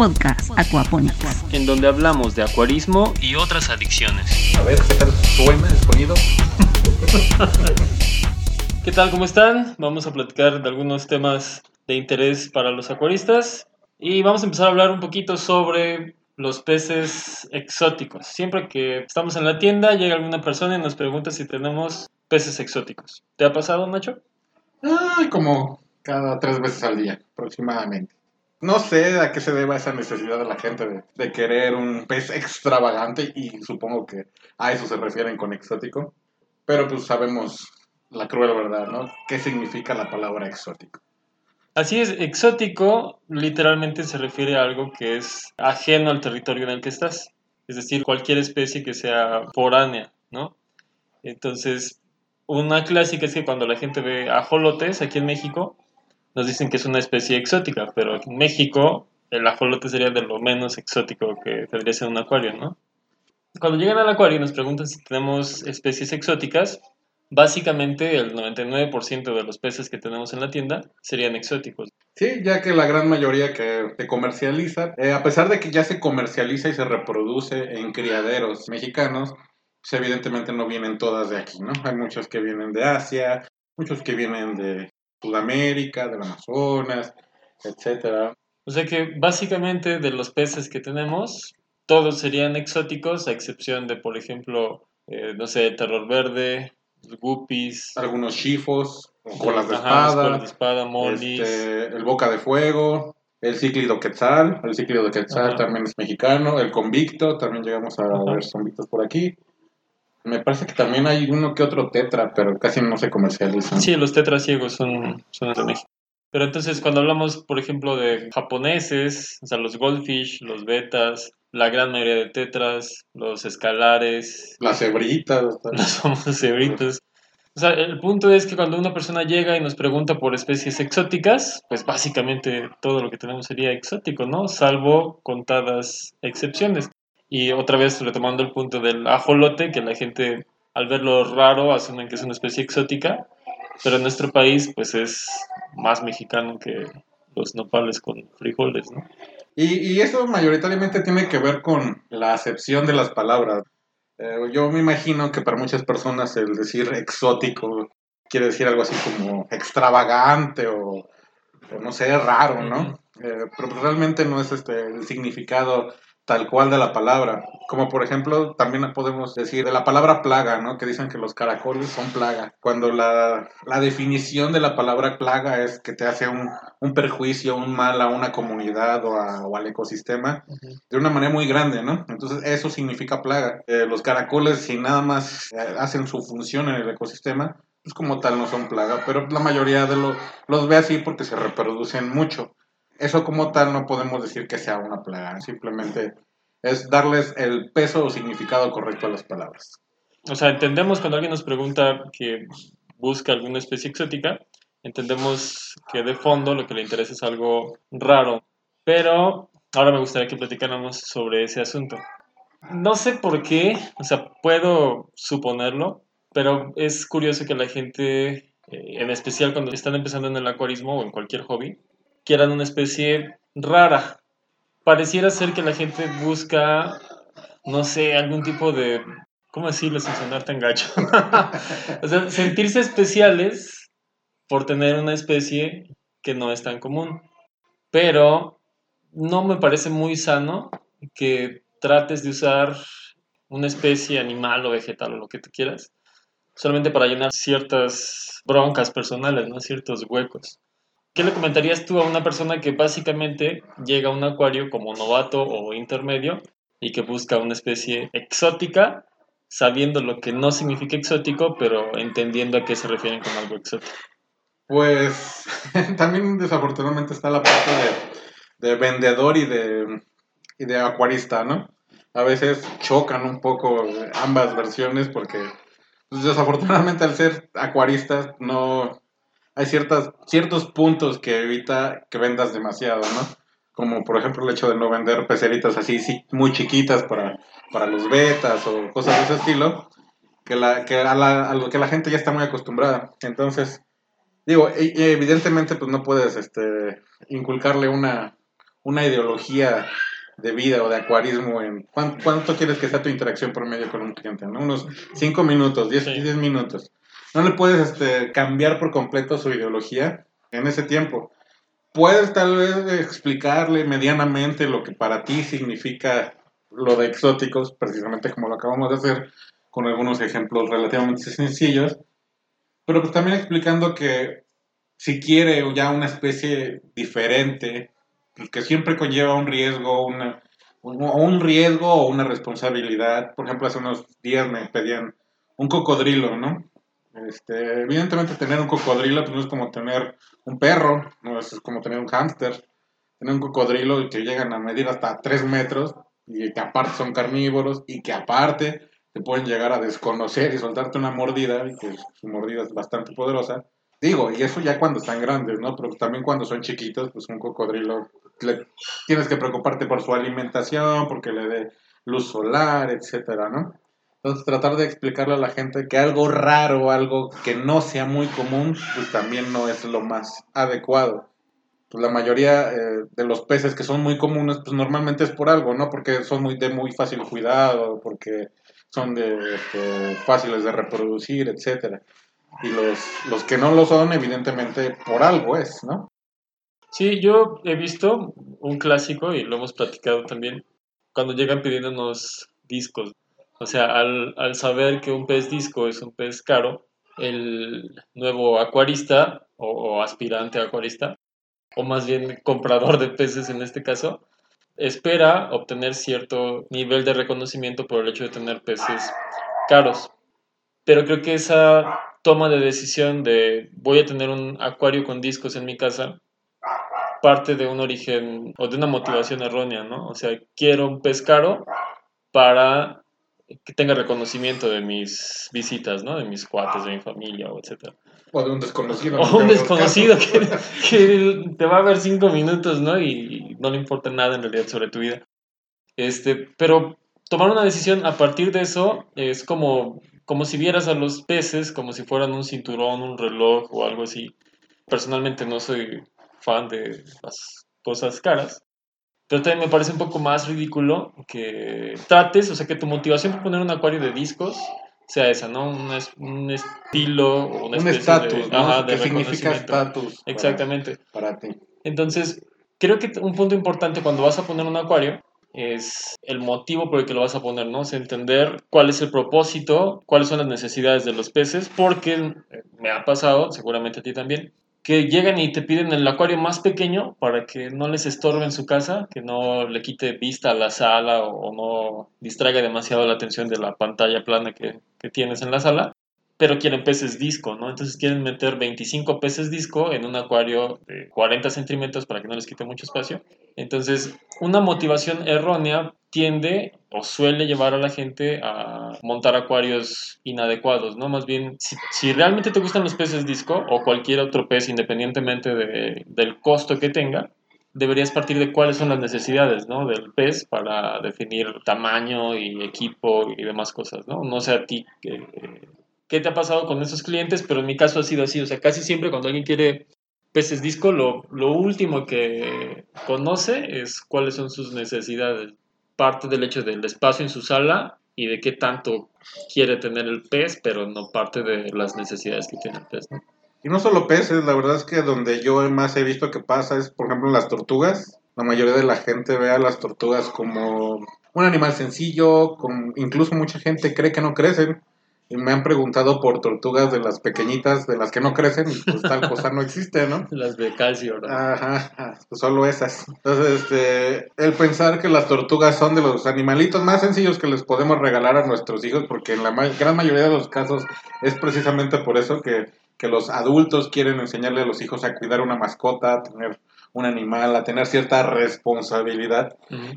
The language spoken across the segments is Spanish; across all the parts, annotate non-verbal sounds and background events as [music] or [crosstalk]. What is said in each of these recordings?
podcast Aquaponics. en donde hablamos de acuarismo y otras adicciones. A ver, ¿qué tal suena el sonido? [laughs] ¿Qué tal? ¿Cómo están? Vamos a platicar de algunos temas de interés para los acuaristas y vamos a empezar a hablar un poquito sobre los peces exóticos. Siempre que estamos en la tienda llega alguna persona y nos pregunta si tenemos peces exóticos. ¿Te ha pasado, Nacho? Ay, como cada tres veces al día, aproximadamente. No sé a qué se deba esa necesidad de la gente de, querer un pez extravagante y supongo que a eso se refieren con exótico. Pero pues sabemos la cruel verdad, ¿no? ¿Qué significa la palabra exótico? Así es, exótico literalmente se refiere a algo que es ajeno al territorio en el que estás. Es decir, cualquier especie que sea foránea, ¿no? Entonces, una clásica es que cuando la gente ve ajolotes aquí en México, nos dicen que es una especie exótica, pero en México el ajolote sería de lo menos exótico que tendría ser un acuario, ¿no? Cuando llegan al acuario y nos preguntan si tenemos especies exóticas, básicamente el 99% de los peces que tenemos en la tienda serían exóticos. Sí, ya que la gran mayoría que se comercializa, eh, a pesar de que ya se comercializa y se reproduce en criaderos mexicanos, pues evidentemente no vienen todas de aquí, ¿no? Hay muchos que vienen de Asia, muchos que vienen de Sudamérica, del Amazonas, etcétera. O sea que básicamente de los peces que tenemos, todos serían exóticos, a excepción de, por ejemplo, eh, no sé, terror verde, guppies, Algunos chifos, colas de ajá, espada, colas de espada, molis. este, el boca de fuego, el cíclido quetzal, el cíclido quetzal Ajá. también es mexicano, el convicto, también llegamos a Ajá. ver convictos por aquí. Me parece que también hay uno que otro tetra, pero casi no se comercializan. Sí, los tetras ciegos son, son de México. Pero entonces cuando hablamos, por ejemplo, de japoneses, o sea, los goldfish, los betas, la gran mayoría de tetras, los escalares, Las cebritas, los famosos cebritos. O sea, el punto es que cuando una persona llega y nos pregunta por especies exóticas, pues básicamente todo lo que tenemos sería exótico, ¿no? Salvo contadas excepciones. Y otra vez retomando el punto del ajolote, que la gente al verlo raro asumen que es una especie exótica, pero en nuestro país pues es más mexicano que los nopales con frijoles, ¿no? Y, y eso mayoritariamente tiene que ver con la acepción de las palabras. Eh, yo me imagino que para muchas personas el decir exótico quiere decir algo así como extravagante o, o no sé, raro, ¿no? Eh, pero pues realmente no es este el significado tal cual de la palabra. Como por ejemplo, también podemos decir de la palabra plaga, ¿no? Que dicen que los caracoles son plaga. Cuando la, la definición de la palabra plaga es que te hace un, un perjuicio, un mal a una comunidad o, a- o al ecosistema de una manera muy grande, ¿no? Entonces eso significa plaga. Eh, los caracoles, si nada más eh, hacen su función en el ecosistema, pues como tal no son plaga, pero la mayoría de los los ve así porque se reproducen mucho. Eso como tal no podemos decir que sea una plaga, simplemente es darles el peso o significado correcto a las palabras. O sea, entendemos cuando alguien nos pregunta que busca alguna especie exótica, entendemos que de fondo lo que le interesa es algo raro. Pero ahora me gustaría que platicáramos sobre ese asunto. No sé por qué, o sea, puedo suponerlo, pero es curioso que la gente, eh, en especial cuando están empezando en el acuarismo o en cualquier hobby, quieran una especie rara. Pareciera ser que la gente busca, no sé, algún tipo de ¿Cómo decirlo sin sonar tan gacho? [laughs] o sea, sentirse especiales por tener una especie que no es tan común. Pero no me parece muy sano que trates de usar una especie animal o vegetal o lo que tú quieras solamente para llenar ciertas broncas personales, ¿no? Ciertos huecos. ¿Qué le comentarías tú a una persona que básicamente llega a un acuario como novato o intermedio y que busca una especie exótica sabiendo lo que no significa exótico, pero entendiendo a qué se refieren con algo exótico. Pues [laughs] también desafortunadamente está la parte de, de vendedor y de, acuarista, ¿no? A veces chocan un poco ambas versiones porque pues, desafortunadamente al ser acuarista no hay ciertas, ciertos puntos que evita que vendas demasiado, ¿no? Como por ejemplo el hecho de no vender peceritas así sí, muy chiquitas para, para los betas o cosas de ese estilo, que, la, que a, la, a lo que la gente ya está muy acostumbrada. Entonces, digo, evidentemente pues no puedes este, inculcarle una, una ideología de vida o de acuarismo en ¿cuánto, cuánto quieres que sea tu interacción promedio con un cliente? ¿no? Unos 5 minutos, 10 Sí. 10 minutos. No le puedes este, cambiar por completo su ideología en ese tiempo. Puedes tal vez explicarle medianamente lo que para ti significa lo de exóticos, precisamente como lo acabamos de hacer, con algunos ejemplos relativamente sencillos, pero pues también explicando que si quiere ya una especie diferente, que siempre conlleva un riesgo, un, un riesgo o una responsabilidad. Por ejemplo, hace unos días me pedían un cocodrilo, ¿no? Este, evidentemente tener un cocodrilo pues no es como tener un perro, no es como tener un hámster. Tener un cocodrilo que llegan a medir hasta 3 metros y que aparte son carnívoros y que aparte te pueden llegar a desconocer y soltarte una mordida y que su mordida es bastante poderosa. Digo, y eso ya cuando están grandes, ¿no? Pero también cuando son chiquitos, pues un cocodrilo, le- tienes que preocuparte por su alimentación, porque le dé luz solar, etcétera, ¿no? Entonces tratar de explicarle a la gente que algo raro, algo que no sea muy común, pues también no es lo más adecuado. Pues la mayoría eh, de los peces que son muy comunes, pues normalmente es por algo, ¿no? Porque son muy de muy fácil cuidado, porque son de, este, fáciles de reproducir, etcétera. Y los, los que no lo son, evidentemente, por algo es, ¿no? Sí, yo he visto un clásico y lo hemos platicado también, cuando llegan pidiéndonos discos. O sea, al, al saber que un pez disco es un pez caro, el nuevo acuarista o, o aspirante acuarista, o más bien comprador de peces en este caso, espera obtener cierto nivel de reconocimiento por el hecho de tener peces caros. Pero creo que esa toma de decisión de voy a tener un acuario con discos en mi casa parte de un origen o de una motivación errónea, ¿no? O sea, quiero un pez caro para que tenga reconocimiento de mis visitas, ¿no? De mis cuates, de mi familia, o etcétera. O de un desconocido. O un desconocido que, que te va a ver cinco minutos, ¿no? Y no le importa nada en realidad sobre tu vida. Este, pero tomar una decisión a partir de eso es como, como si vieras a los peces como si fueran un cinturón, un reloj o algo así. Personalmente no soy fan de las cosas caras. Pero también me parece un poco más ridículo que trates, o sea, que tu motivación por poner un acuario de discos sea esa, ¿no? Un, es- un estilo o una un especie estatus, de, ¿no? ajá, de que significa estatus. para- Exactamente. Para ti. Entonces, creo que un punto importante cuando vas a poner un acuario es el motivo por el que lo vas a poner, ¿no? Entender cuál es el propósito, cuáles son las necesidades de los peces, porque me ha pasado, seguramente a ti también, que llegan y te piden el acuario más pequeño para que no les estorbe en su casa, que no le quite vista a la sala o, no distraiga demasiado la atención de la pantalla plana que, que tienes en la sala, pero quieren peces disco, ¿no? Entonces quieren meter 25 peces disco en un acuario de 40 centímetros para que no les quite mucho espacio. Entonces, una motivación errónea tiende o suele llevar a la gente a montar acuarios inadecuados, ¿no? Más bien, si, realmente te gustan los peces disco o cualquier otro pez, independientemente de- del costo que tenga, deberías partir de cuáles son las necesidades, ¿no? Del pez para definir tamaño y equipo y demás cosas, ¿no? No sé a ti qué, qué te ha pasado con esos clientes, pero en mi caso ha sido así, o sea, casi siempre cuando alguien quiere peces disco, lo, último que conoce es cuáles son sus necesidades. Parte del hecho del espacio en su sala y de qué tanto quiere tener el pez, pero no parte de las necesidades que tiene el pez. Y no solo peces, la verdad es que donde yo más he visto que pasa es, por ejemplo, en las tortugas. La mayoría de la gente ve a las tortugas como un animal sencillo, con, incluso mucha gente cree que no crecen. Y me han preguntado por tortugas de las pequeñitas, de las que no crecen, y pues tal cosa no existe, ¿no? [laughs] Las de calcio, ¿no? Ajá, pues solo esas. Entonces, este, el pensar que las tortugas son de los animalitos más sencillos que les podemos regalar a nuestros hijos, porque en la ma- gran mayoría de los casos es precisamente por eso que, que los adultos quieren enseñarle a los hijos a cuidar una mascota, a tener un animal, a tener cierta responsabilidad.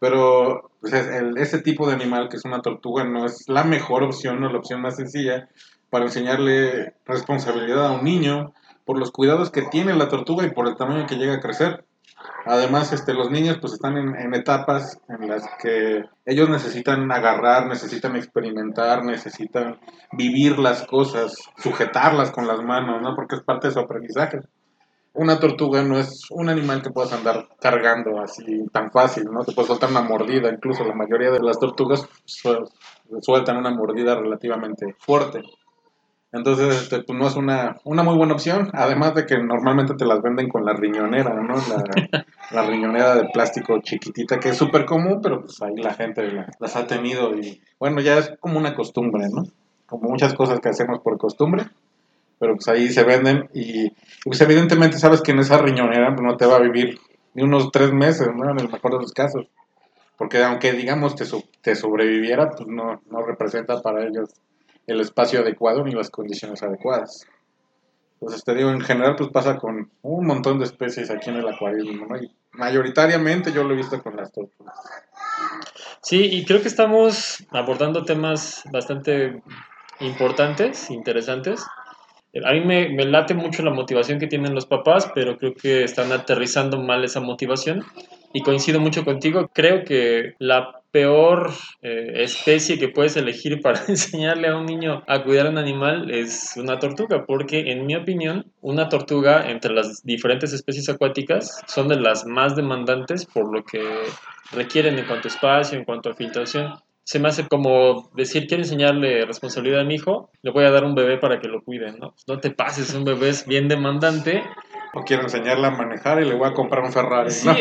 Pero pues, el- ese tipo de animal que es una tortuga no es la mejor opción, no es la opción más sencilla para enseñarle responsabilidad a un niño por los cuidados que tiene la tortuga y por el tamaño que llega a crecer. Además, este, los niños pues están en, en etapas en las que ellos necesitan agarrar, necesitan experimentar, necesitan vivir las cosas, sujetarlas con las manos, ¿no? Porque es parte de su aprendizaje. Una tortuga no es un animal que puedas andar cargando así tan fácil, ¿no? Te puede soltar una mordida, incluso la mayoría de las tortugas su- sueltan una mordida relativamente fuerte. Entonces, este, pues no es una, una muy buena opción, además de que normalmente te las venden con la riñonera, ¿no? La, la riñonera de plástico chiquitita, que es súper común, pero pues ahí la gente la- las ha tenido y bueno, ya es como una costumbre, ¿no? Como muchas cosas que hacemos por costumbre, pero pues ahí se venden y pues evidentemente sabes que en esa riñonera pues, no te va a vivir ni unos tres meses, ¿no? En el mejor de los casos. Porque aunque digamos te, te sobreviviera, pues no, no representa para ellos el espacio adecuado ni las condiciones adecuadas. Entonces te digo, en general pues pasa con un montón de especies aquí en el acuarismo, ¿no? Y mayoritariamente yo lo he visto con las tortugas. Sí, y creo que estamos abordando temas bastante importantes, interesantes. A mí me, late mucho la motivación que tienen los papás, pero creo que están aterrizando mal esa motivación. Y coincido mucho contigo. Creo que la peor eh, especie que puedes elegir para [laughs] enseñarle a un niño a cuidar a un animal es una tortuga, porque en mi opinión, una tortuga entre las diferentes especies acuáticas son de las más demandantes por lo que requieren en cuanto a espacio, en cuanto a filtración. Se me hace como decir, quiero enseñarle responsabilidad a mi hijo, le voy a dar un bebé para que lo cuide, ¿no? Pues no te pases, un bebé es bien demandante. O quiero enseñarle a manejar y le voy a comprar un Ferrari, Sí, ¿no?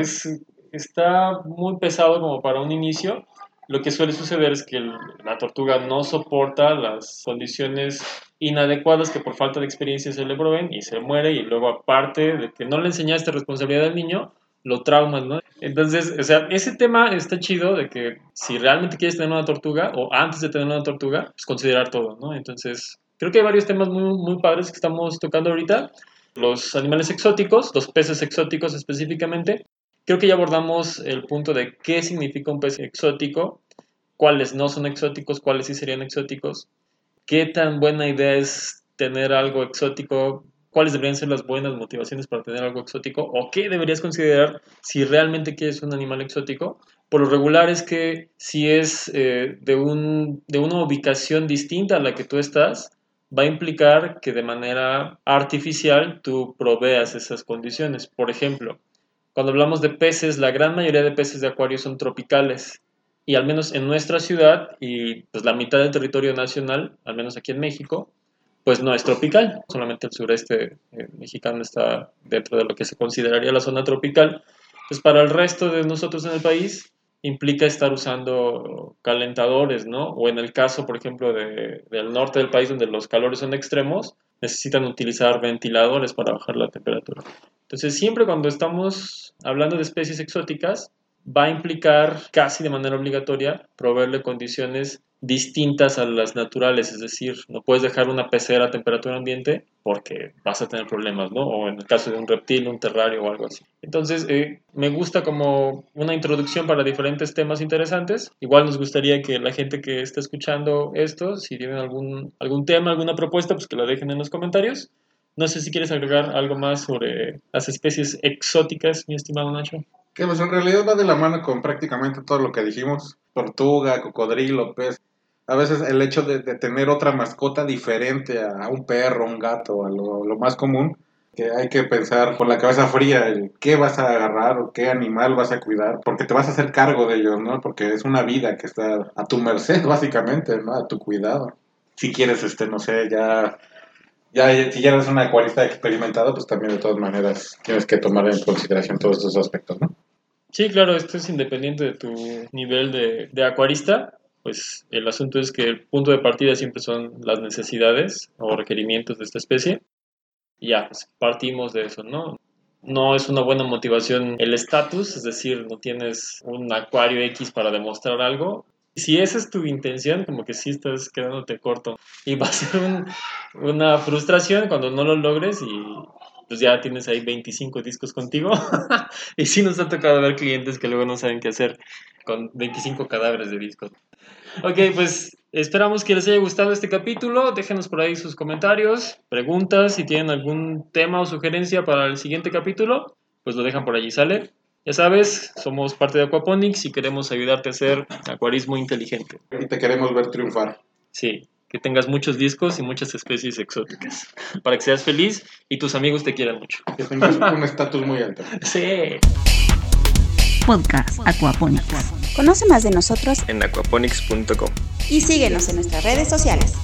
es- está muy pesado como para un inicio. Lo que suele suceder es que el- la tortuga no soporta las condiciones inadecuadas que por falta de experiencia se le proveen y se muere y luego aparte de que no le enseñaste responsabilidad al niño, lo traumas, ¿no? Entonces, o sea, ese tema está chido de que si realmente quieres tener una tortuga o antes de tener una tortuga, pues considerar todo, ¿no? Entonces, creo que hay varios temas muy, muy padres que estamos tocando ahorita. Los animales exóticos, los peces exóticos específicamente. Creo que ya abordamos el punto de qué significa un pez exótico, cuáles no son exóticos, cuáles sí serían exóticos, qué tan buena idea es tener algo exótico, cuáles deberían ser las buenas motivaciones para tener algo exótico o qué deberías considerar si realmente quieres un animal exótico. Por lo regular es que si es eh, de, un, de una ubicación distinta a la que tú estás, va a implicar que de manera artificial tú proveas esas condiciones. Por ejemplo, cuando hablamos de peces, la gran mayoría de peces de acuario son tropicales. Y al menos en nuestra ciudad y pues la mitad del territorio nacional, al menos aquí en México, pues no es tropical. Solamente el sureste eh, mexicano está dentro de lo que se consideraría la zona tropical. Pues para el resto de nosotros en el país implica estar usando calentadores, ¿no? O en el caso, por ejemplo, de, del norte del país donde los calores son extremos, necesitan utilizar ventiladores para bajar la temperatura. Entonces, siempre cuando estamos hablando de especies exóticas, va a implicar casi de manera obligatoria proveerle condiciones distintas a las naturales, es decir, no puedes dejar una pecera a temperatura ambiente porque vas a tener problemas, ¿no? O en el caso de un reptil, un terrario o algo así. Entonces, eh, me gusta como una introducción para diferentes temas interesantes. Igual nos gustaría que la gente que está escuchando esto, si tienen algún, algún tema, alguna propuesta, pues que la dejen en los comentarios. No sé si quieres agregar algo más sobre las especies exóticas, mi estimado Nacho. Que pues en realidad va de la mano con prácticamente todo lo que dijimos. Tortuga, cocodrilo, pez. A veces el hecho de, tener otra mascota diferente a, un perro, un gato, a lo, lo, más común, que hay que pensar con la cabeza fría el qué vas a agarrar o qué animal vas a cuidar, porque te vas a hacer cargo de ellos, ¿no? Porque es una vida que está a tu merced, [laughs] básicamente, ¿no? A tu cuidado. Si quieres, este, no sé, ya ya, si ya eres un acuarista experimentado, pues también de todas maneras tienes que tomar en consideración todos esos aspectos, ¿no? Sí, claro, esto es independiente de tu nivel de, de, acuarista. Pues el asunto es que el punto de partida siempre son las necesidades o requerimientos de esta especie. Y ya, pues partimos de eso, ¿no? No es una buena motivación el estatus, es decir, no tienes un acuario X para demostrar algo, si esa es tu intención, como que sí estás quedándote corto. Y va a ser un, una frustración cuando no lo logres y pues ya tienes ahí 25 discos contigo. [laughs] y sí nos ha tocado ver clientes que luego no saben qué hacer con 25 cadáveres de discos. Ok, pues esperamos que les haya gustado este capítulo. Déjenos por ahí sus comentarios, preguntas, si tienen algún tema o sugerencia para el siguiente capítulo, pues lo dejan por allí, ¿sale? Ya sabes, somos parte de Aquaponics y queremos ayudarte a hacer acuarismo inteligente. Y te queremos ver triunfar. Sí. Que tengas muchos discos y muchas especies exóticas. Para que seas feliz y tus amigos te quieran mucho. Que tengas un estatus muy alto. Sí. Podcast Aquaponics. Conoce más de nosotros En aquaponics.com. y síguenos en nuestras redes sociales.